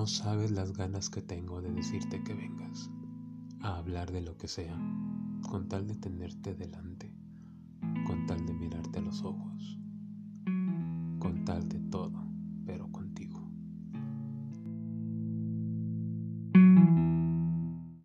No sabes las ganas que tengo de decirte que vengas a hablar de lo que sea, con tal de tenerte delante, con tal de mirarte a los ojos.